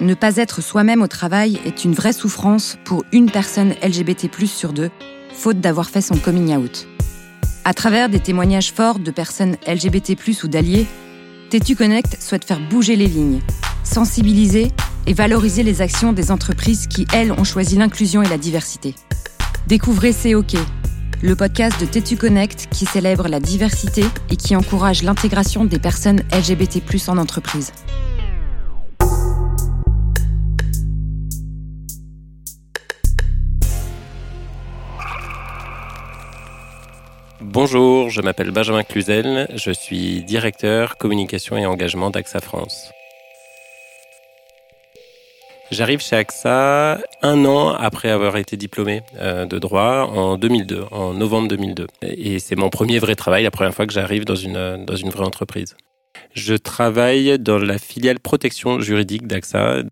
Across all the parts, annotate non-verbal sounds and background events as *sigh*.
ne pas être soi-même au travail est une vraie souffrance pour une personne LGBT+ sur deux, faute d'avoir fait son coming out. À travers des témoignages forts de personnes LGBT+ ou d'alliés, Tétu Connect souhaite faire bouger les lignes, sensibiliser et valoriser les actions des entreprises qui, elles, ont choisi l'inclusion et la diversité. Découvrez C'est OK, le podcast de Tétu Connect qui célèbre la diversité et qui encourage l'intégration des personnes LGBT+ en entreprise. Bonjour, je m'appelle Benjamin Cluzel, je suis directeur communication et engagement d'AXA France. J'arrive chez AXA un an après avoir été diplômé euh, de droit en 2002, en novembre 2002. Et c'est mon premier vrai travail, la première fois que j'arrive dans une, dans une vraie entreprise. Je travaille dans la filiale protection juridique d'AXA.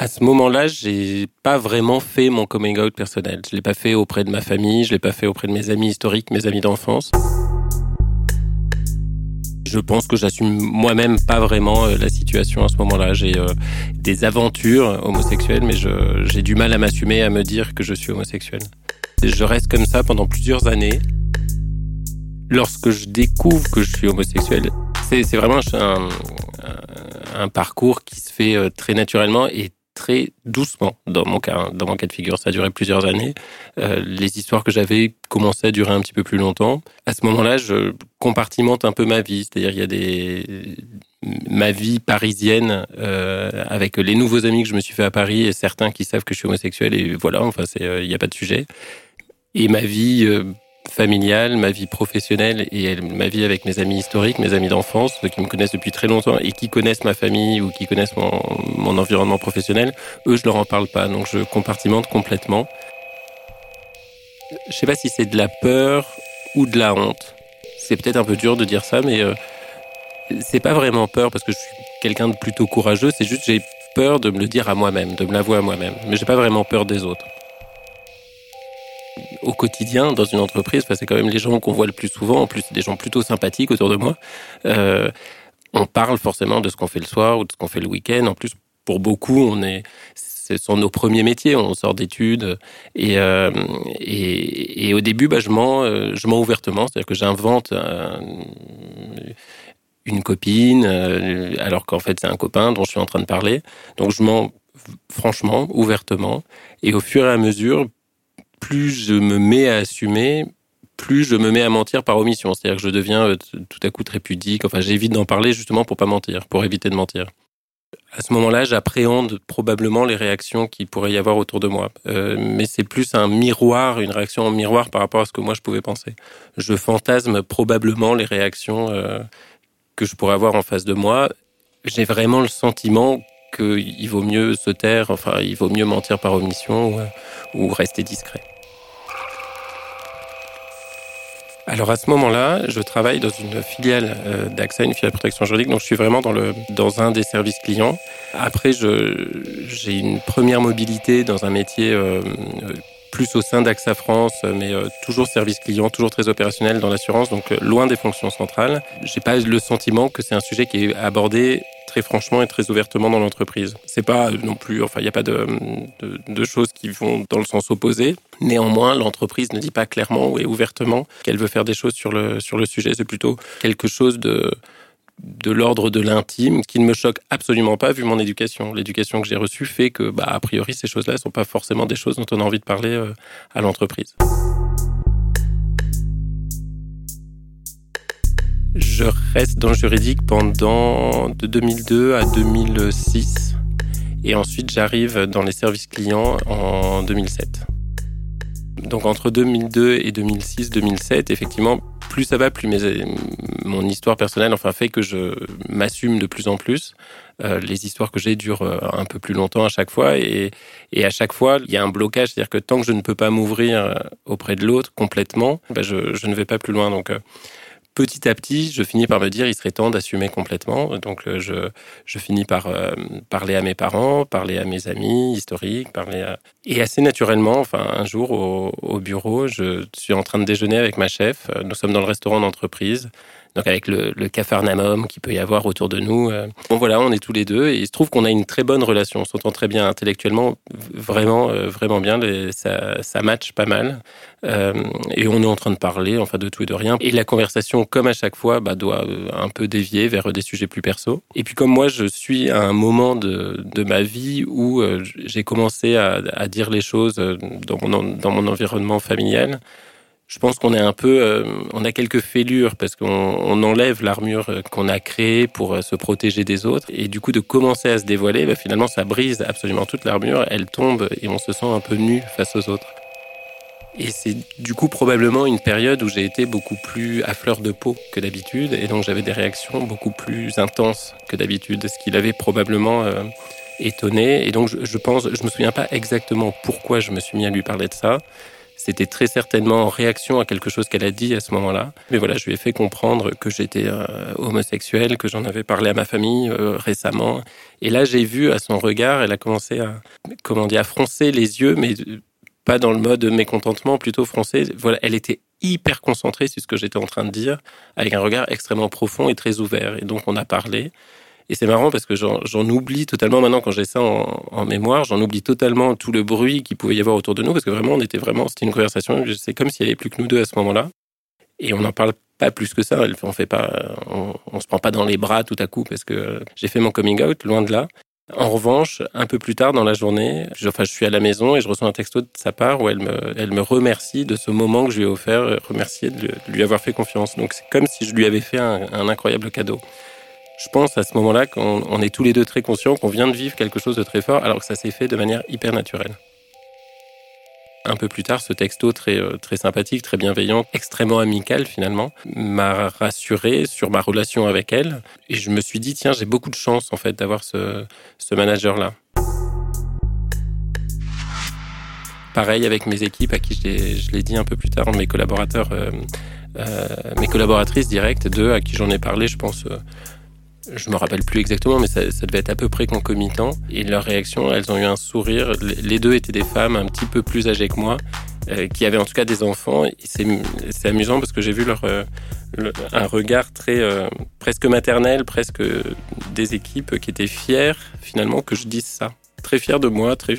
À ce moment-là, j'ai pas vraiment fait mon coming out personnel. Je l'ai pas fait auprès de ma famille, je l'ai pas fait auprès de mes amis historiques, mes amis d'enfance. Je pense que j'assume moi-même pas vraiment euh, la situation à ce moment-là. J'ai euh, des aventures homosexuelles, mais j'ai du mal à m'assumer, à me dire que je suis homosexuel. Je reste comme ça pendant plusieurs années. Lorsque je découvre que je suis homosexuel, c'est vraiment un, un, parcours qui se fait euh, très naturellement et très doucement dans mon cas, dans mon cas de figure. Ça a duré plusieurs années. Euh, les histoires que j'avais commençaient à durer un petit peu plus longtemps. À ce moment-là, je compartimente un peu ma vie. C'est-à-dire, il y a des ma vie parisienne euh, avec les nouveaux amis que je me suis fait à Paris et certains qui savent que je suis homosexuel et voilà. Enfin, c'est il n'y a pas de sujet. Et ma vie familiale, ma vie professionnelle et ma vie avec mes amis historiques, mes amis d'enfance, ceux qui me connaissent depuis très longtemps et qui connaissent ma famille ou qui connaissent mon, environnement professionnel, eux, je leur en parle pas. Donc, je compartimente complètement. Je sais pas si c'est de la peur ou de la honte. C'est peut-être un peu dur de dire ça, mais euh, c'est pas vraiment peur parce que je suis quelqu'un de plutôt courageux. C'est juste j'ai peur de me le dire à moi-même, de me l'avouer à moi-même. Mais j'ai pas vraiment peur des autres au quotidien dans une entreprise, c'est quand même les gens qu'on voit le plus souvent, en plus des gens plutôt sympathiques autour de moi. Euh, on parle forcément de ce qu'on fait le soir ou de ce qu'on fait le week-end. En plus, pour beaucoup, on est, ce sont nos premiers métiers. On sort d'études et, euh, et, au début, bah, je mens, euh, je ouvertement, c'est-à-dire que j'invente une copine, alors qu'en fait c'est un copain dont je suis en train de parler. Donc je mens franchement, ouvertement, et au fur et à mesure, plus je me mets à assumer, plus je me mets à mentir par omission. C'est-à-dire que je deviens euh, tout à coup très pudique. Enfin, j'évite d'en parler justement pour pas mentir, pour éviter de mentir. À ce moment-là, j'appréhende probablement les réactions qu'il pourrait y avoir autour de moi. Euh, mais c'est plus un miroir, une réaction en miroir par rapport à ce que moi je pouvais penser. Je fantasme probablement les réactions euh, que je pourrais avoir en face de moi. J'ai vraiment le sentiment qu'il vaut mieux se taire, enfin, il vaut mieux mentir par omission ou rester discret. Alors à ce moment-là, je travaille dans une filiale euh, d'AXA, une filiale de protection juridique, donc je suis vraiment dans, un des services clients. Après, j'ai une première mobilité dans un métier euh, plus au sein d'AXA France, mais euh, toujours service client, toujours très opérationnel dans l'assurance, donc loin des fonctions centrales. J'ai pas le sentiment que c'est un sujet qui est abordé très franchement et très ouvertement dans l'entreprise. C'est pas non plus, enfin, il n'y a pas de, de, choses qui vont dans le sens opposé. Néanmoins, l'entreprise ne dit pas clairement et ouvertement qu'elle veut faire des choses sur le, sur le sujet. C'est plutôt quelque chose de, de l'ordre de l'intime, qui ne me choque absolument pas vu mon éducation. L'éducation que j'ai reçue fait que, bah, a priori, ces choses-là ne sont pas forcément des choses dont on a envie de parler euh, à l'entreprise. Je reste dans le juridique pendant de 2002 à 2006. Et ensuite, j'arrive dans les services clients en 2007. Donc entre 2002 et 2006, 2007, effectivement, plus ça va, plus mon histoire personnelle enfin fait que je m'assume de plus en plus. Euh, les histoires que j'ai durent euh, un peu plus longtemps à chaque fois et, et à chaque fois il y a un blocage, c'est-à-dire que tant que je ne peux pas m'ouvrir euh, auprès de l'autre complètement, ben je, je, ne vais pas plus loin. Donc petit à petit, je finis par me dire, il serait temps d'assumer complètement. Donc, euh, je, finis par euh, parler à mes parents, parler à mes amis historiques, parler à... Et assez naturellement, enfin, un jour au, bureau, je suis en train de déjeuner avec ma chef. Nous sommes dans le restaurant d'entreprise. Avec le, le cafarnaum qui peut y avoir autour de nous. Euh. Bon voilà, on est tous les deux et il se trouve qu'on a une très bonne relation, on s'entend très bien intellectuellement, vraiment, euh, vraiment bien, ça, ça match pas mal. Euh, et on est en train de parler, enfin de tout et de rien. Et la conversation, comme à chaque fois, bah, doit un peu dévier vers des sujets plus perso. Et puis comme moi, je suis à un moment de, ma vie où j'ai commencé à, dire les choses dans mon environnement familial je pense qu'on est un peu, euh, on a quelques fêlures parce qu'on on enlève l'armure euh, qu'on a créée pour euh, se protéger des autres. Et du coup, de commencer à se dévoiler, bah, finalement, ça brise absolument toute l'armure. Elle tombe et on se sent un peu nu face aux autres. Et c'est du coup probablement une période où j'ai été beaucoup plus à fleur de peau que d'habitude. Et donc j'avais des réactions beaucoup plus intenses que d'habitude, ce qui l'avait probablement étonné. Et donc je, je pense, je me souviens pas exactement pourquoi je me suis mis à lui parler de ça. C'était très certainement en réaction à quelque chose qu'elle a dit à ce moment-là. Mais voilà, je lui ai fait comprendre que j'étais euh, homosexuel, que j'en avais parlé à ma famille euh, récemment. Et là, j'ai vu à son regard, elle a commencé à, comment dire, à froncer les yeux, mais pas dans le mode mécontentement, plutôt froncé. Voilà, elle était hyper concentrée sur ce que j'étais en train de dire, avec un regard extrêmement profond et très ouvert. Et donc, on a parlé. Et c'est marrant parce que j'en oublie totalement maintenant quand j'ai ça en, mémoire, j'en oublie totalement tout le bruit qu'il pouvait y avoir autour de nous parce que vraiment on était vraiment, c'était une conversation, c'est comme s'il n'y avait plus que nous deux à ce moment-là. Et on n'en parle pas plus que ça, on fait pas, on, on, se prend pas dans les bras tout à coup parce que j'ai fait mon coming out, loin de là. En revanche, un peu plus tard dans la journée, je, enfin, je suis à la maison et je reçois un texto de sa part où elle me, elle me remercie de ce moment que je lui ai offert, remercier de lui avoir fait confiance. Donc c'est comme si je lui avais fait un incroyable cadeau je pense à ce moment-là qu'on est tous les deux très conscients qu'on vient de vivre quelque chose de très fort alors que ça s'est fait de manière hyper naturelle. Un peu plus tard, ce texto très, euh, très sympathique, très bienveillant, extrêmement amical finalement, m'a rassuré sur ma relation avec elle. Et je me suis dit, tiens, j'ai beaucoup de chance en fait d'avoir ce, ce manager-là. Pareil avec mes équipes, à qui je l'ai dit un peu plus tard, mes collaborateurs, euh, euh, mes collaboratrices directes, deux à qui j'en ai parlé, je pense, je me rappelle plus exactement, mais ça, devait être à peu près concomitant. Et leur réaction, elles ont eu un sourire. Les deux étaient des femmes un petit peu plus âgées que moi, euh, qui avaient en tout cas des enfants. C'est amusant parce que j'ai vu leur, euh, un regard très euh, presque maternel, presque des équipes qui étaient fières finalement que je dise ça. Très fiers de moi, très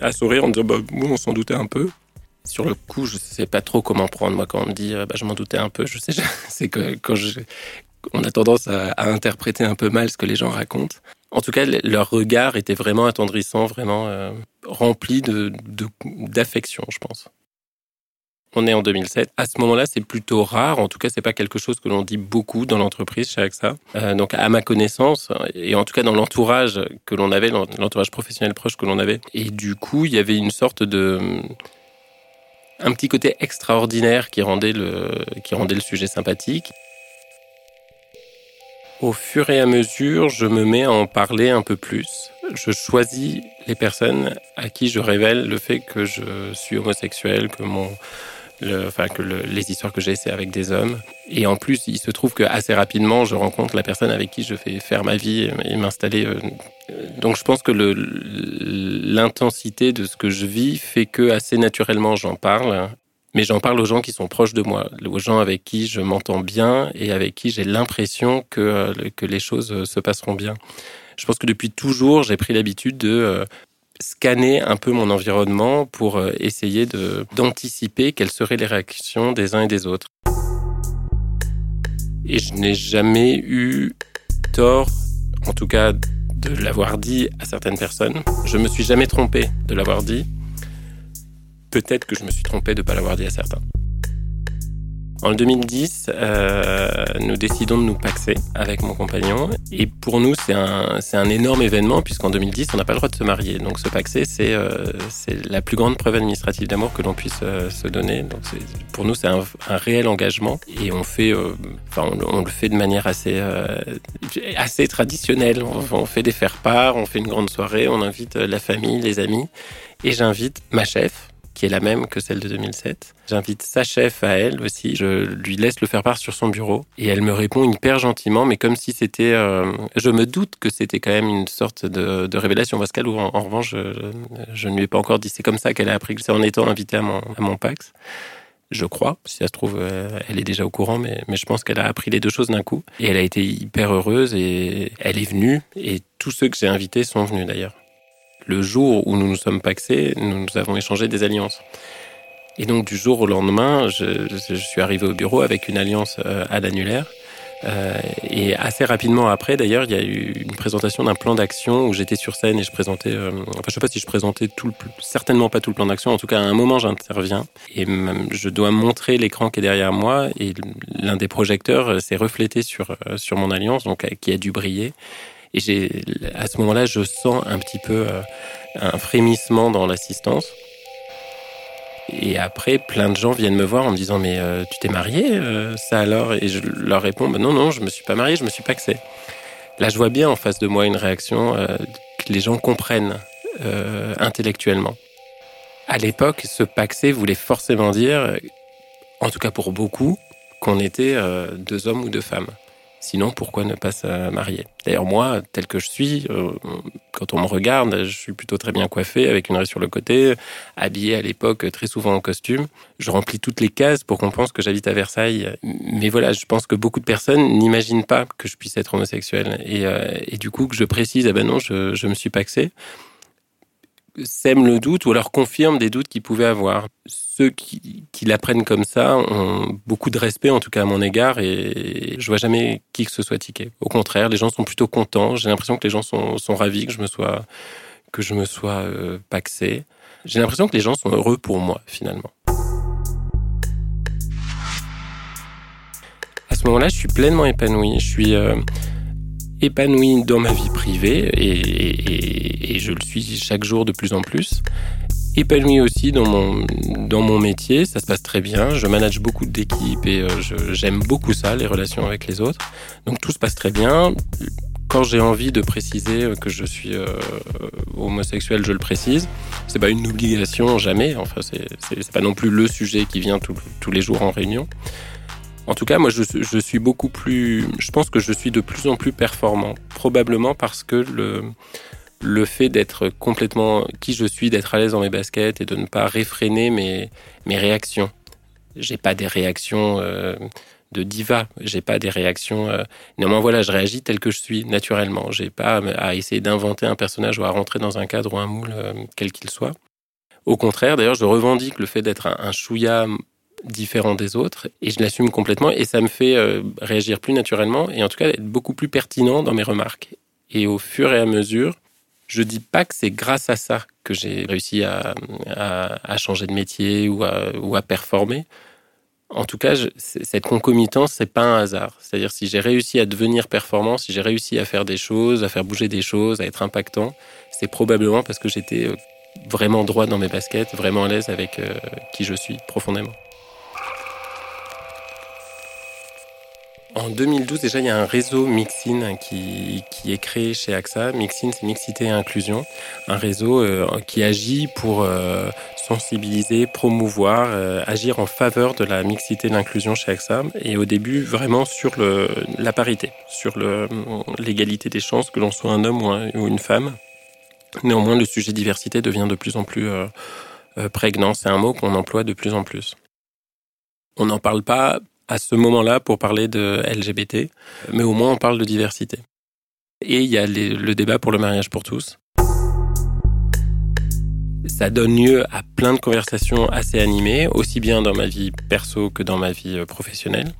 à, sourire en disant bah, on s'en doutait un peu. Sur le coup, je sais pas trop comment prendre. Moi, quand on me dit, bah, je m'en doutais un peu, je sais, *laughs* c'est quand je, on a tendance à, interpréter un peu mal ce que les gens racontent. En tout cas, leur regard était vraiment attendrissant, vraiment euh, rempli d'affection, je pense. On est en 2007. À ce moment-là, c'est plutôt rare. En tout cas, c'est pas quelque chose que l'on dit beaucoup dans l'entreprise chez AXA. Euh, donc, à ma connaissance, et en tout cas dans l'entourage que l'on avait, l'entourage professionnel proche que l'on avait. Et du coup, il y avait une sorte de un petit côté extraordinaire qui rendait le qui rendait le sujet sympathique. Au fur et à mesure, je me mets à en parler un peu plus. Je choisis les personnes à qui je révèle le fait que je suis homosexuel, que mon, le, enfin que le, les histoires que j'ai c'est avec des hommes. Et en plus, il se trouve que assez rapidement, je rencontre la personne avec qui je vais faire ma vie et m'installer. Euh, donc, je pense que l'intensité de ce que je vis fait que assez naturellement j'en parle mais j'en parle aux gens qui sont proches de moi, aux gens avec qui je m'entends bien et avec qui j'ai l'impression que, euh, que les choses euh, se passeront bien. Je pense que depuis toujours, j'ai pris l'habitude de euh, scanner un peu mon environnement pour essayer d'anticiper quelles seraient les réactions des uns et des autres. Et je n'ai jamais eu tort, en tout cas de l'avoir dit à certaines personnes. Je me suis jamais trompé de l'avoir dit peut-être que je me suis trompé de ne pas l'avoir dit à certains. En 2010, euh, nous décidons de nous paxer avec mon compagnon. Et pour nous, c'est un, un énorme événement, puisqu'en 2010, on n'a pas le droit de se marier. Donc se paxer, c'est, euh, la plus grande preuve administrative d'amour que l'on puisse euh, se donner. Donc pour nous, c'est un, réel engagement. Et on, fait, euh, enfin, on, le fait de manière assez, euh, assez traditionnelle. On, on fait des faire-part, on fait une grande soirée, on invite la famille, les amis. Et j'invite ma chef, qui est la même que celle de 2007. J'invite sa chef à elle aussi. Je lui laisse le faire part sur son bureau et elle me répond hyper gentiment, mais comme si c'était. Euh, je me doute que c'était quand même une sorte de, révélation Pascal. Ou en, en revanche, je, je, ne lui ai pas encore dit. C'est comme ça qu'elle a appris que c'est en étant invitée à mon, à mon Pax. je crois. Si ça se trouve, euh, elle est déjà au courant, mais, mais je pense qu'elle a appris les deux choses d'un coup. Et elle a été hyper heureuse et elle est venue. Et tous ceux que j'ai invités sont venus d'ailleurs. Le jour où nous nous sommes paxés, nous avons échangé des alliances. Et donc du jour au lendemain, je, je suis arrivé au bureau avec une alliance euh, à l'annulaire. Euh, et assez rapidement après, d'ailleurs, il y a eu une présentation d'un plan d'action où j'étais sur scène et je présentais. Euh, enfin, je sais pas si je présentais tout le, certainement pas tout le plan d'action. En tout cas, à un moment, j'interviens et je dois montrer l'écran qui est derrière moi et l'un des projecteurs euh, s'est reflété sur euh, sur mon alliance, donc qui a dû briller. Et j'ai à ce moment-là, je sens un petit peu un frémissement dans l'assistance. Et après, plein de gens viennent me voir en me disant Mais euh, tu t'es marié, euh, ça alors? Et je leur réponds bah, Non, non, je me suis pas marié, je me suis paxé. Là, je vois bien en face de moi une réaction euh, que les gens comprennent intellectuellement. À l'époque, ce paxé voulait forcément dire, en tout cas pour beaucoup, qu'on était deux hommes ou deux femmes. Sinon, pourquoi ne pas se marier? D'ailleurs, moi, tel que je suis, euh, quand on me regarde, je suis plutôt très bien coiffé, avec une raie sur le côté, habillé à l'époque très souvent en costume. Je remplis toutes les cases pour qu'on pense que j'habite à Versailles. Mais voilà, je pense que beaucoup de personnes n'imaginent pas que je puisse être homosexuel. Et, euh, du coup, que je précise, ah ben non, je, je me suis paxé sème le doute ou alors confirme des doutes qu'ils pouvaient avoir. Ceux qui, qui l'apprennent comme ça ont beaucoup de respect, en tout cas à mon égard, et je vois jamais qui que ce soit tiqué. Au contraire, les gens sont plutôt contents. J'ai l'impression que les gens sont, sont ravis que je me sois, que je me sois euh, paxé. J'ai l'impression que les gens sont heureux pour moi, finalement. À ce moment-là, je suis pleinement épanoui. Je suis, euh, épanoui dans ma vie privée et, je le suis chaque jour de plus en plus. Épanoui aussi dans mon, dans mon métier, ça se passe très bien. Je manage beaucoup d'équipes et euh, j'aime beaucoup ça, les relations avec les autres. Donc tout se passe très bien. Quand j'ai envie de préciser que je suis euh, homosexuel, je le précise. C'est pas une obligation, jamais. Enfin, c'est pas non plus le sujet qui vient tous les jours en réunion. En tout cas, moi, je, suis beaucoup plus. Je pense que je suis de plus en plus performant, probablement parce que le le fait d'être complètement qui je suis, d'être à l'aise dans mes baskets et de ne pas réfréner mes mes réactions. J'ai pas des réactions euh, de diva. J'ai pas des réactions. Euh... Néanmoins, voilà, je réagis tel que je suis naturellement. J'ai pas à essayer d'inventer un personnage ou à rentrer dans un cadre ou un moule euh, quel qu'il soit. Au contraire, d'ailleurs, je revendique le fait d'être un, un différent des autres et je l'assume complètement et ça me fait euh, réagir plus naturellement et en tout cas être beaucoup plus pertinent dans mes remarques. Et au fur et à mesure, je dis pas que c'est grâce à ça que j'ai réussi à, à, changer de métier ou à, ou à performer. En tout cas, cette concomitance, c'est pas un hasard. C'est-à-dire si j'ai réussi à devenir performant, si j'ai réussi à faire des choses, à faire bouger des choses, à être impactant, c'est probablement parce que j'étais euh, vraiment droit dans mes baskets, vraiment à l'aise avec euh, qui je suis profondément. En 2012, déjà, il y a un réseau Mixin qui, est créé chez AXA. Mixin, c'est Mixité et Inclusion. Un réseau euh, qui agit pour euh, sensibiliser, promouvoir, euh, agir en faveur de la mixité et l'inclusion chez AXA. Et au début, vraiment sur le, la parité, sur l'égalité des chances, que l'on soit un homme ou, une femme. Néanmoins, le sujet diversité devient de plus en plus prégnant. C'est un mot qu'on emploie de plus en plus. On n'en parle pas à ce moment-là pour parler de LGBT, mais au moins on parle de diversité. Et il y a le débat pour le mariage pour tous. Ça donne lieu à plein de conversations assez animées, aussi bien dans ma vie perso que dans ma vie euh, professionnelle.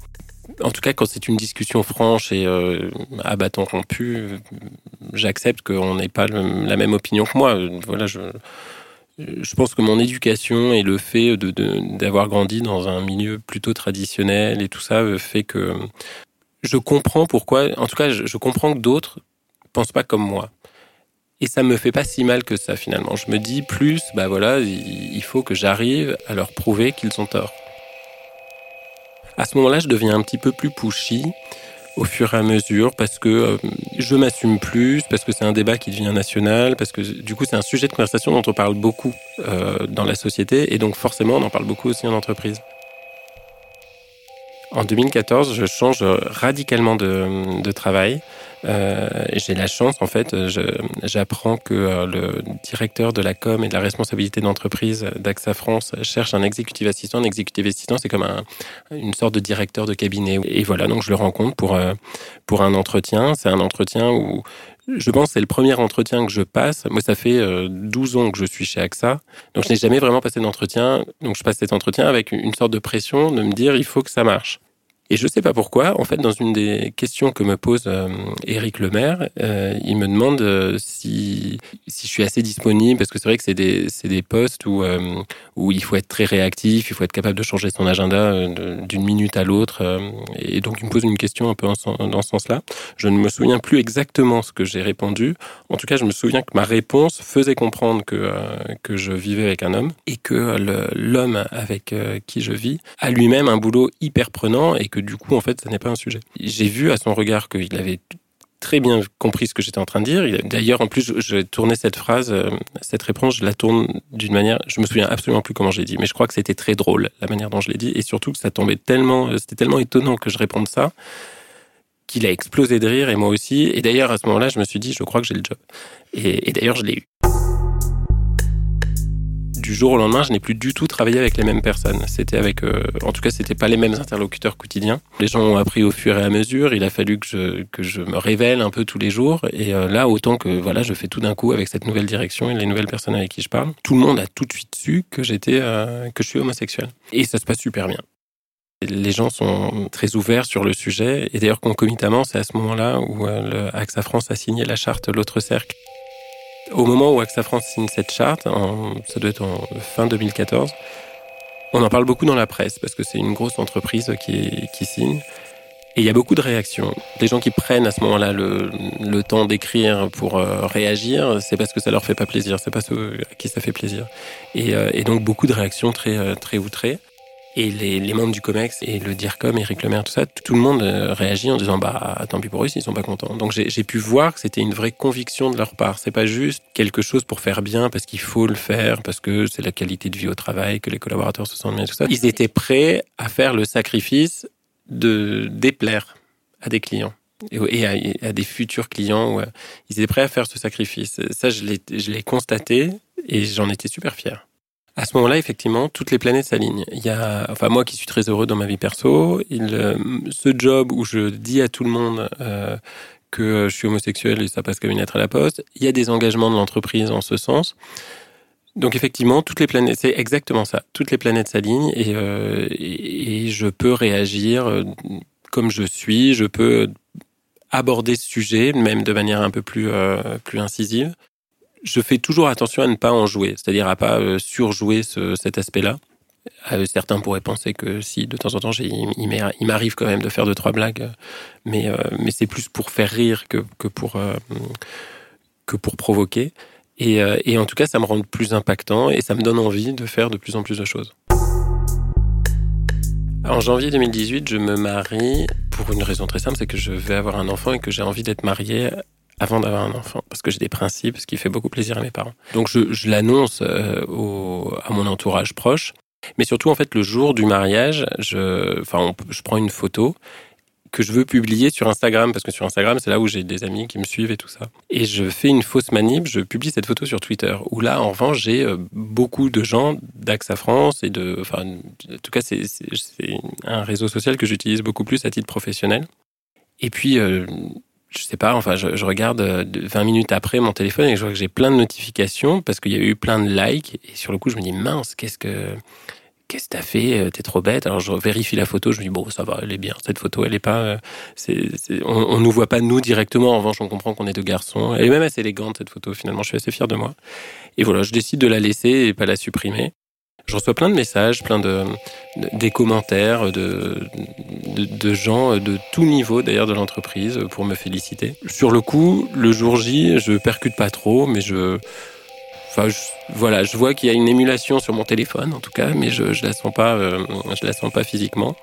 En tout cas, quand c'est une discussion franche et euh, à bâton rompu, j'accepte qu'on n'ait pas la même opinion que moi. Voilà, je, je pense que mon éducation et le fait d'avoir de, grandi dans un milieu plutôt traditionnel et tout ça fait que je comprends pourquoi, en tout cas, je, comprends que d'autres pensent pas comme moi. Et ça me fait pas si mal que ça finalement. Je me dis plus, bah voilà, il faut que j'arrive à leur prouver qu'ils ont tort. À ce moment-là, je deviens un petit peu plus pushy au fur et à mesure parce que euh, je m'assume plus, parce que c'est un débat qui devient national, parce que du coup c'est un sujet de conversation dont on parle beaucoup euh, dans la société et donc forcément on en parle beaucoup aussi en entreprise. En 2014, je change radicalement de, de travail Euh, j'ai la chance, en fait, j'apprends que euh, le directeur de la com et de la responsabilité d'entreprise d'AXA France cherche un exécutif assistant. Un exécutif assistant, c'est comme un, une sorte de directeur de cabinet. Et voilà, donc je le rencontre pour, euh, pour un entretien. C'est un entretien où je pense que c'est le premier entretien que je passe. Moi, ça fait 12 ans que je suis chez AXA. Donc, je n'ai jamais vraiment passé d'entretien. Donc, je passe cet entretien avec une sorte de pression de me dire, il faut que ça marche. Et je ne sais pas pourquoi, en fait, dans une des questions que me pose euh, Éric Lemaire, euh, il me demande euh, si, si je suis assez disponible, parce que c'est vrai que c'est des, des postes où, euh, où il faut être très réactif, il faut être capable de changer son agenda d'une minute à l'autre. et donc, il me pose une question un peu dans ce sens-là. Je ne me souviens plus exactement ce que j'ai répondu. En tout cas, je me souviens que ma réponse faisait comprendre que, que je vivais avec un homme et que l'homme avec qui je vis a lui-même un boulot hyper prenant et que du coup, en fait, ça n'est pas un sujet. J'ai vu à son regard qu'il avait très bien compris ce que j'étais en train de dire. D'ailleurs, en plus, je tournais cette phrase, euh, cette réponse, je la tourne d'une manière, je me souviens absolument plus comment j'ai dit, mais je crois que c'était très drôle, la manière dont je l'ai dit, et surtout que ça tombait tellement, c'était tellement étonnant que je réponde ça, qu'il a explosé de rire, et moi aussi. Et d'ailleurs, à ce moment-là, je me suis dit, je crois que j'ai le job. Et d'ailleurs, je l'ai eu du jour au lendemain, je n'ai plus du tout travaillé avec les mêmes personnes. C'était avec, euh, en tout cas, c'était pas les mêmes interlocuteurs quotidiens. Les gens ont appris au fur et à mesure. Il a fallu que je que je me révèle un peu tous les jours. Et euh, là, autant que voilà, je fais tout d'un coup avec cette nouvelle direction et les nouvelles personnes avec qui je parle, tout le monde a tout de suite su que j'étais euh, que je suis homosexuel. Et ça se passe super bien. Les gens sont très ouverts sur le sujet. Et d'ailleurs, concomitamment, c'est à ce moment-là où le AXA France a signé la charte L'autre cercle au moment où AXA France signe cette charte, ça doit être en fin 2014, on en parle beaucoup dans la presse parce que c'est une grosse entreprise qui, signe. Et il y a beaucoup de réactions. Les gens qui prennent à ce moment-là le, temps d'écrire pour euh, réagir, c'est parce que ça leur fait pas plaisir, c'est pas ceux à qui ça fait plaisir. Et, euh, donc beaucoup de réactions très euh, très outrées. Et les, les, membres du COMEX et le DIRCOM, Eric Lemaire, tout ça, tout le monde euh, réagit en disant bah tant pis pour eux s'ils sont pas contents. Donc j'ai pu voir que c'était une vraie conviction de leur part. C'est pas juste quelque chose pour faire bien parce qu'il faut le faire, parce que c'est la qualité de vie au travail, que les collaborateurs se sentent bien, tout ça. Ils étaient prêts à faire le sacrifice de déplaire à des clients et à, des futurs clients. Ils étaient prêts à faire ce sacrifice. Ça, je l'ai constaté et j'en étais super fier. À ce moment-là, effectivement, toutes les planètes s'alignent. Il y a, enfin moi qui suis très heureux dans ma vie perso, il, euh, ce job où je dis à tout le monde euh, que je suis homosexuel et ça passe comme une lettre à la poste, il y a des engagements de l'entreprise en ce sens. Donc effectivement, toutes les planètes, c'est exactement ça. Toutes les planètes s'alignent et, euh, et, je peux réagir euh, comme je suis. Je peux aborder ce sujet, même de manière un peu plus euh, plus incisive je fais toujours attention à ne pas en jouer, c'est-à-dire à pas euh, surjouer ce, cet aspect-là. Euh, certains pourraient penser que si de temps en temps il m'arrive quand même de faire deux trois blagues, mais euh, mais c'est plus pour faire rire que que pour que pour provoquer. Et, et en tout cas, ça me rend plus impactant et ça me donne envie de faire de plus en plus de choses. En janvier 2018, je me marie pour une raison très simple, c'est que je vais avoir un enfant et que j'ai envie d'être marié avant d'avoir un enfant, parce que j'ai des principes, ce qui fait beaucoup plaisir à mes parents. Donc je, je l'annonce euh, à mon entourage proche, mais surtout en fait le jour du mariage, je, enfin, je prends une photo que je veux publier sur Instagram, parce que sur Instagram, c'est là où j'ai des amis qui me suivent et tout ça. Et je fais une fausse manip, je publie cette photo sur Twitter, où là, en revanche, j'ai euh, beaucoup de gens d'AXA France et de... Enfin, en tout cas, c'est un réseau social que j'utilise beaucoup plus à titre professionnel. Et puis, euh, je sais pas, enfin, je, je, regarde 20 euh, minutes après mon téléphone et je vois que j'ai plein de notifications parce qu'il y a eu plein de likes. Et sur le coup, je me dis, mince, qu'est-ce que, qu'est-ce que t'as fait? Euh, t'es trop bête? Alors, je vérifie la photo, je me dis, bon, ça va, elle est bien. Cette photo, elle est pas, euh, on, on nous voit pas nous directement. En revanche, on comprend qu'on est deux garçons. Elle est même assez élégante, cette photo, finalement. Je suis assez fier de moi. Et voilà, je décide de la laisser et pas la supprimer. Je reçois plein de messages, plein de, des commentaires de, de, de, gens de tout niveau d'ailleurs de l'entreprise pour me féliciter. Sur le coup, le jour J, je percute pas trop, mais je, enfin, je, voilà, je vois qu'il y a une émulation sur mon téléphone en tout cas, mais je, je la sens pas, euh, je la sens pas physiquement.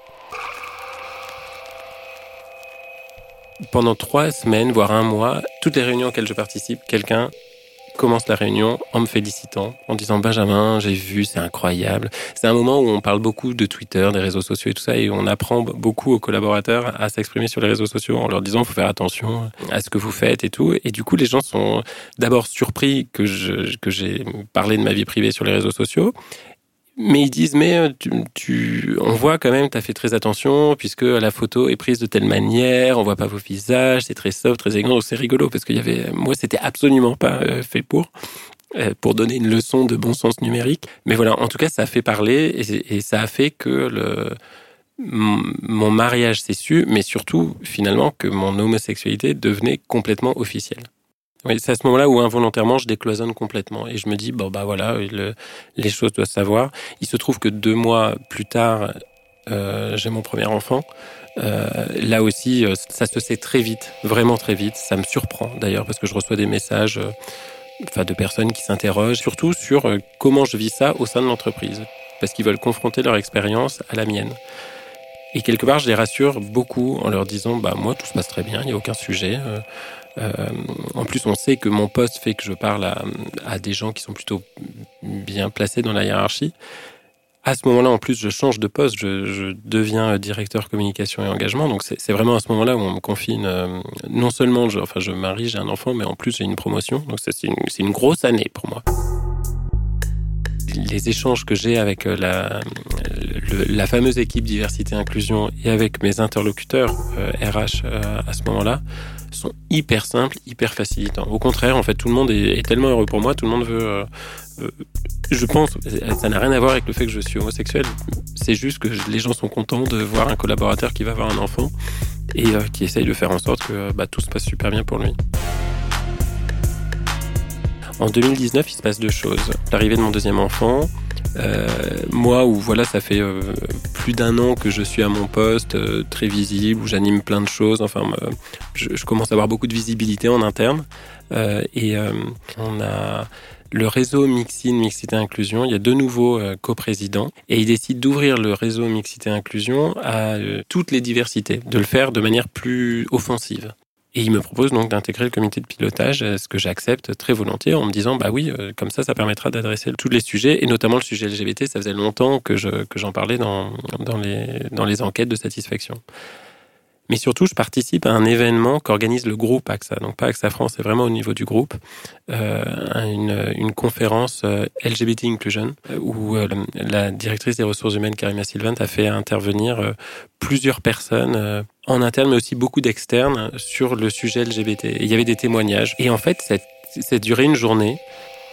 Pendant trois semaines, voire un mois, toutes les réunions auxquelles je participe, quelqu'un commence la réunion en me félicitant, en disant Benjamin, j'ai vu, c'est incroyable. C'est un moment où on parle beaucoup de Twitter, des réseaux sociaux et tout ça, et on apprend beaucoup aux collaborateurs à s'exprimer sur les réseaux sociaux en leur disant faut faire attention à ce que vous faites et tout. Et du coup, les gens sont d'abord surpris que je, que j'ai parlé de ma vie privée sur les réseaux sociaux. Mais ils disent, mais euh, tu, tu on voit quand même, tu as fait très attention, puisque la photo est prise de telle manière, on voit pas vos visages, c'est très soft, très élégant, c'est rigolo, parce qu'il y avait, moi, c'était absolument pas euh, fait pour, euh, pour donner une leçon de bon sens numérique. Mais voilà, en tout cas, ça a fait parler, et, et ça a fait que le, mon mariage s'est su, mais surtout, finalement, que mon homosexualité devenait complètement officielle. Oui, c'est à ce moment-là où involontairement je décloisonne complètement et je me dis bon bah voilà les choses doivent savoir. Il se trouve que deux mois plus tard euh, j'ai mon premier enfant. Euh, là aussi euh, ça se sait très vite, vraiment très vite. Ça me surprend d'ailleurs parce que je reçois des messages, euh, enfin de personnes qui s'interrogent surtout sur euh, comment je vis ça au sein de l'entreprise parce qu'ils veulent confronter leur expérience à la mienne. Et quelque part, je les rassure beaucoup en leur disant, bah moi, tout se passe très bien, il n'y a aucun sujet. Euh, euh, en plus, on sait que mon poste fait que je parle à, des gens qui sont plutôt bien placés dans la hiérarchie. À ce moment-là, en plus, je change de poste, je, deviens directeur communication et engagement. Donc, c'est vraiment à ce moment-là où on me confie euh, non seulement, je, enfin, je marie, j'ai un enfant, mais en plus, j'ai une promotion. Donc, c'est une, grosse année pour moi les échanges que j'ai avec euh, la, fameuse équipe diversité inclusion et avec mes interlocuteurs euh, RH euh, à ce moment-là sont hyper simples, hyper facilitants. Au contraire, en fait, tout le monde est, tellement heureux pour moi, tout le monde veut. Euh, euh je pense, ça n'a rien à voir avec le fait que je suis homosexuel. C'est juste que les gens sont contents de voir un collaborateur qui va avoir un enfant et euh, qui essaye de faire en sorte que bah, tout se passe super bien pour lui. En 2019, il se passe deux choses. L'arrivée de mon deuxième enfant, euh, moi où voilà, ça fait euh, plus d'un an que je suis à mon poste, euh, très visible, où j'anime plein de choses. Enfin, euh, je, je, commence à avoir beaucoup de visibilité en interne. Euh, et on a le réseau Mixine, Mixité Inclusion. Il y a deux nouveaux coprésidents et ils décident d'ouvrir le réseau Mixité Inclusion à toutes les diversités, de le faire de manière plus offensive. Et il me propose donc d'intégrer le comité de pilotage, ce que j'accepte très volontiers en me disant bah oui, euh, comme ça, ça permettra d'adresser tous les sujets et notamment le sujet LGBT. Ça faisait longtemps que je que j'en parlais dans dans les dans les enquêtes de satisfaction. Mais surtout, je participe à un événement qu'organise le groupe AXA. Donc pas AXA France, c'est vraiment au niveau du groupe. Euh, une, une conférence euh, LGBT Inclusion où euh, la directrice des ressources humaines, Karima Sylvant, a fait intervenir euh, plusieurs personnes en interne, mais aussi beaucoup d'externes sur le sujet LGBT. Il y avait des témoignages. Et en fait, ça, ça duré une journée.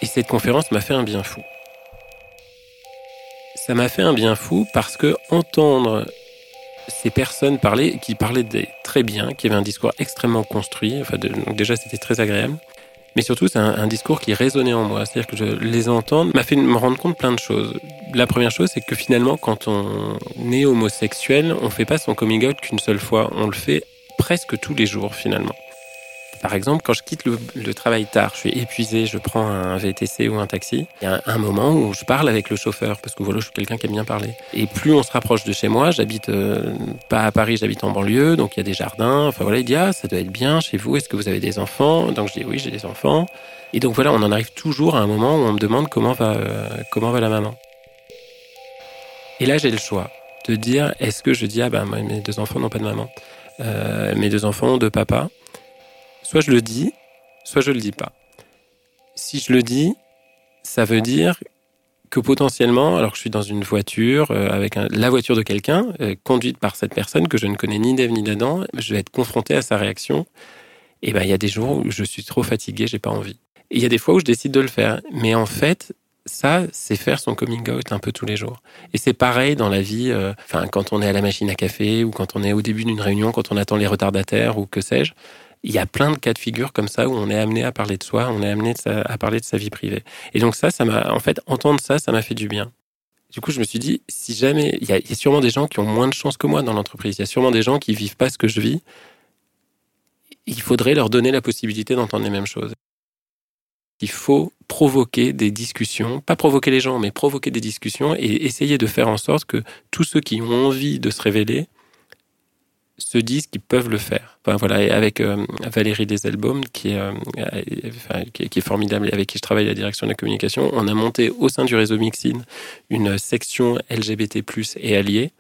Et cette conférence m'a fait un bien fou. Ça m'a fait un bien fou parce que entendre ces personnes parlaient, qui parlaient des, très bien, qui avaient un discours extrêmement construit. Enfin, donc déjà, c'était très agréable. Mais surtout, c'est un, un, discours qui résonnait en moi. C'est-à-dire que je les entendre m'a fait me rendre compte plein de choses. La première chose, c'est que finalement, quand on est homosexuel, on fait pas son coming out qu'une seule fois. On le fait presque tous les jours, finalement. Par exemple, quand je quitte le, travail tard, je suis épuisé, je prends un VTC ou un taxi, il y a un, moment où je parle avec le chauffeur, parce que voilà, je suis quelqu'un qui aime bien parler. Et plus on se rapproche de chez moi, j'habite euh, pas à Paris, j'habite en banlieue, donc il y a des jardins, enfin voilà, il dit, ah, ça doit être bien chez vous, est-ce que vous avez des enfants? Donc je dis, oui, j'ai des enfants. Et donc voilà, on en arrive toujours à un moment où on me demande comment va, euh, comment va la maman. Et là, j'ai le choix de dire, est-ce que je dis, ah ben, mes deux enfants n'ont pas de maman, euh, mes deux enfants ont deux papas, soit je le dis, soit je le dis pas. Si je le dis, ça veut dire que potentiellement, alors que je suis dans une voiture euh, avec la voiture de quelqu'un euh, conduite par cette personne que je ne connais ni d'Ève ni d'Adam, je vais être confronté à sa réaction. Et ben il y a des jours où je suis trop fatigué, j'ai pas envie. Il y a des fois où je décide de le faire, mais en fait, ça, c'est faire son coming out un peu tous les jours. Et c'est pareil dans la vie, euh, enfin quand on est à la machine à café ou quand on est au début d'une réunion, quand on attend les retardataires ou que sais-je il y a plein de cas de figure comme ça où on est amené à parler de soi, on est amené à parler de sa vie privée. Et donc ça, ça m'a, en fait, entendre ça, ça m'a fait du bien. Du coup, je me suis dit, si jamais, il y, y a sûrement des gens qui ont moins de chance que moi dans l'entreprise. Il y a sûrement des gens qui vivent pas ce que je vis. Il faudrait leur donner la possibilité d'entendre les mêmes choses. Il faut provoquer des discussions, pas provoquer les gens, mais provoquer des discussions et essayer de faire en sorte que tous ceux qui ont envie de se révéler se disent qu'ils peuvent le faire. Enfin, voilà, et avec euh, Valérie Deselbaum, qui est, euh, qui, est formidable et avec qui je travaille à la direction de la communication, on a monté au sein du réseau Mixin une section LGBT+, et alliés,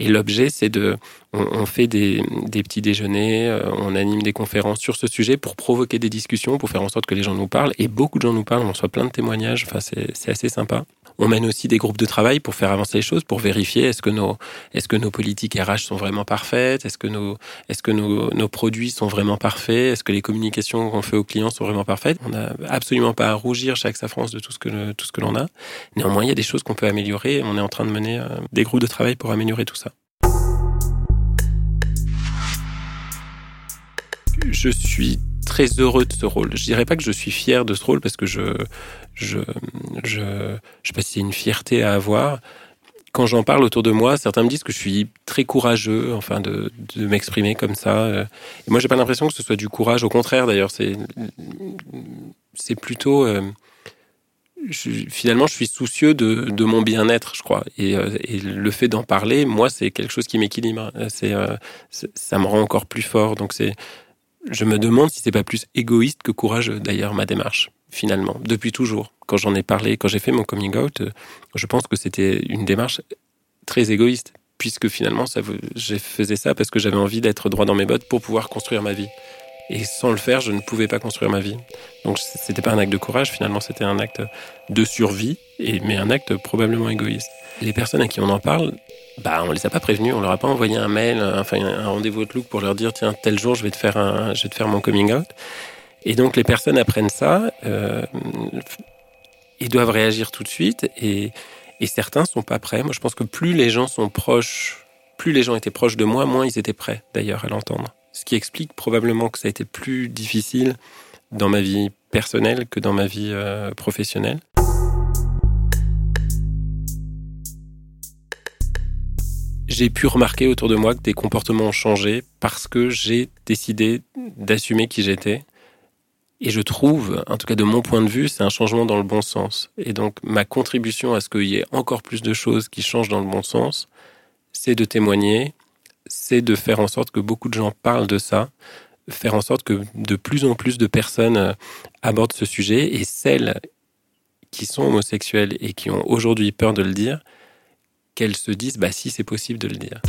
et l'objet, c'est de, on, fait des, des, petits déjeuners, euh, on anime des conférences sur ce sujet pour provoquer des discussions, pour faire en sorte que les gens nous parlent. Et beaucoup de gens nous parlent, on reçoit plein de témoignages. Enfin, c'est assez sympa. On mène aussi des groupes de travail pour faire avancer les choses, pour vérifier est-ce que nos, est-ce que nos politiques RH sont vraiment parfaites, est-ce que nos, est-ce que nos, nos produits sont vraiment parfaits, est-ce que les communications qu'on fait aux clients sont vraiment parfaites. On n'a absolument pas à rougir chaque France de tout ce que tout ce que l'on a. Néanmoins, il y a des choses qu'on peut améliorer. On est en train de mener euh, des groupes de travail pour améliorer tout ça. Je suis très heureux de ce rôle. Je dirais pas que je suis fier de ce rôle parce que je, je, je, je sais pas si c'est une fierté à avoir. Quand j'en parle autour de moi, certains me disent que je suis très courageux, enfin, de, de m'exprimer comme ça. Et moi, j'ai pas l'impression que ce soit du courage. Au contraire, d'ailleurs, c'est, c'est plutôt, euh, finalement, je suis soucieux de, de mon bien-être, je crois. Et, euh, et le fait d'en parler, moi, c'est quelque chose qui m'équilibre. C'est, euh, ça me rend encore plus fort. Donc, c'est, je me demande si c'est pas plus égoïste que courageux, d'ailleurs, ma démarche, finalement, depuis toujours. Quand j'en ai parlé, quand j'ai fait mon coming out, euh, je pense que c'était une démarche très égoïste, puisque finalement, ça, j'ai faisais ça parce que j'avais envie d'être droit dans mes bottes pour pouvoir construire ma vie. Et sans le faire, je ne pouvais pas construire ma vie. Donc, c'était pas un acte de courage, finalement, c'était un acte de survie, mais un acte probablement égoïste. Les personnes à qui on en parle, bah, on les a pas prévenus, on leur a pas envoyé un mail, un rendez-vous Outlook pour leur dire tiens tel jour je vais te faire un, je vais te faire mon coming out. Et donc les personnes apprennent ça, euh, ils doivent réagir tout de suite et, et certains sont pas prêts. Moi je pense que plus les gens sont proches, plus les gens étaient proches de moi, moins ils étaient prêts d'ailleurs à l'entendre. Ce qui explique probablement que ça a été plus difficile dans ma vie personnelle que dans ma vie euh, professionnelle. j'ai pu remarquer autour de moi que des comportements ont changé parce que j'ai décidé d'assumer qui j'étais. Et je trouve, en tout cas de mon point de vue, c'est un changement dans le bon sens. Et donc ma contribution à ce qu'il y ait encore plus de choses qui changent dans le bon sens, c'est de témoigner, c'est de faire en sorte que beaucoup de gens parlent de ça, faire en sorte que de plus en plus de personnes euh, abordent ce sujet et celles qui sont homosexuelles et qui ont aujourd'hui peur de le dire, qu'elles se disent bah si c'est possible de le dire.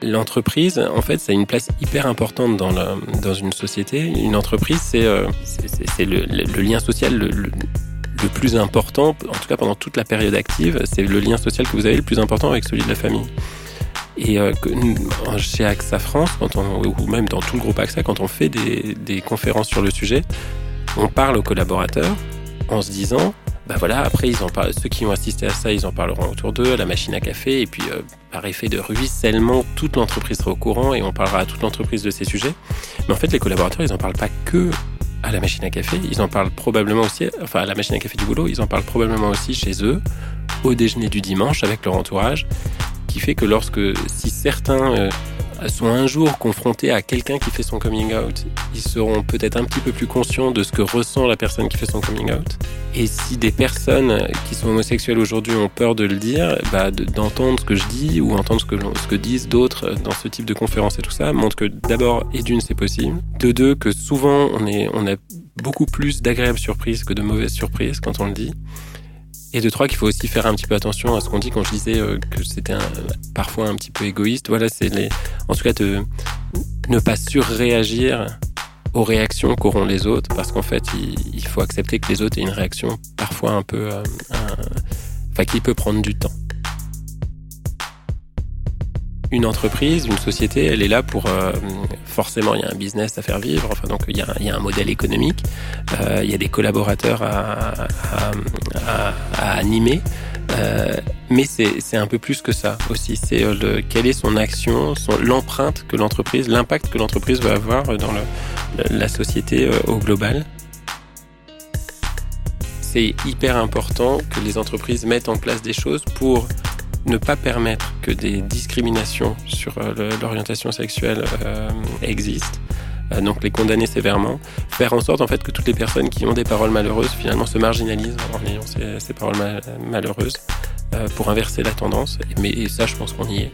L'entreprise, en fait, ça a une place hyper importante dans, la, dans une société. Une entreprise, c'est euh, le, lien social plus important, en tout cas pendant toute la période active, c'est le lien social que vous avez le plus important avec celui de la famille. Et euh, chez AXA France, quand on, ou même dans tout le groupe AXA, quand on fait des, conférences sur le sujet, on parle aux collaborateurs en se disant bah voilà, après, ils en parlent, ceux qui ont assisté à ça, ils en parleront autour d'eux, à la machine à café, et puis euh, par effet de ruissellement, toute l'entreprise sera au courant et on parlera à toute l'entreprise de ces sujets. Mais en fait, les collaborateurs, ils en parlent pas que à la machine à café, ils en parlent probablement aussi, enfin à la machine à café du boulot, ils en parlent probablement aussi chez eux, au déjeuner du dimanche avec leur entourage, qui fait que lorsque, si certains euh, sont un jour confrontés à quelqu'un qui fait son coming out, ils seront peut-être un petit peu plus conscients de ce que ressent la personne qui fait son coming out. Et si des personnes qui sont homosexuelles aujourd'hui ont peur de le dire, bah, d'entendre ce que je dis ou entendre ce que, ce que disent d'autres dans ce type de conférence et tout ça montre que d'abord, et d'une, c'est possible. De deux, que souvent, on, est, on a beaucoup plus d'agréables surprises que de mauvaises surprises quand on le dit. Et de trois, qu'il faut aussi faire un petit peu attention à ce qu'on dit quand je disais euh, que c'était parfois un petit peu égoïste. Voilà, c'est les, en tout cas de ne pas surréagir aux réactions qu'auront les autres, parce qu'en fait, il, faut accepter que les autres aient une réaction parfois un peu, euh, enfin, qui peut prendre du temps une entreprise, une société, elle est là pour euh, forcément il y a un business à faire vivre. Enfin donc il y a, un modèle économique, euh, il y a des collaborateurs à, animer. Euh, mais c'est un peu plus que ça aussi. C'est quelle est son action, son, l'empreinte que l'entreprise, l'impact que l'entreprise va avoir dans la société au global. C'est hyper important que les entreprises mettent en place des choses pour ne pas permettre que des discriminations sur euh, l'orientation sexuelle euh, existent, euh, donc les condamner sévèrement, faire en sorte en fait que toutes les personnes qui ont des paroles malheureuses finalement se marginalisent en ayant ces, paroles malheureuses pour inverser la tendance. Mais ça, je pense qu'on y est.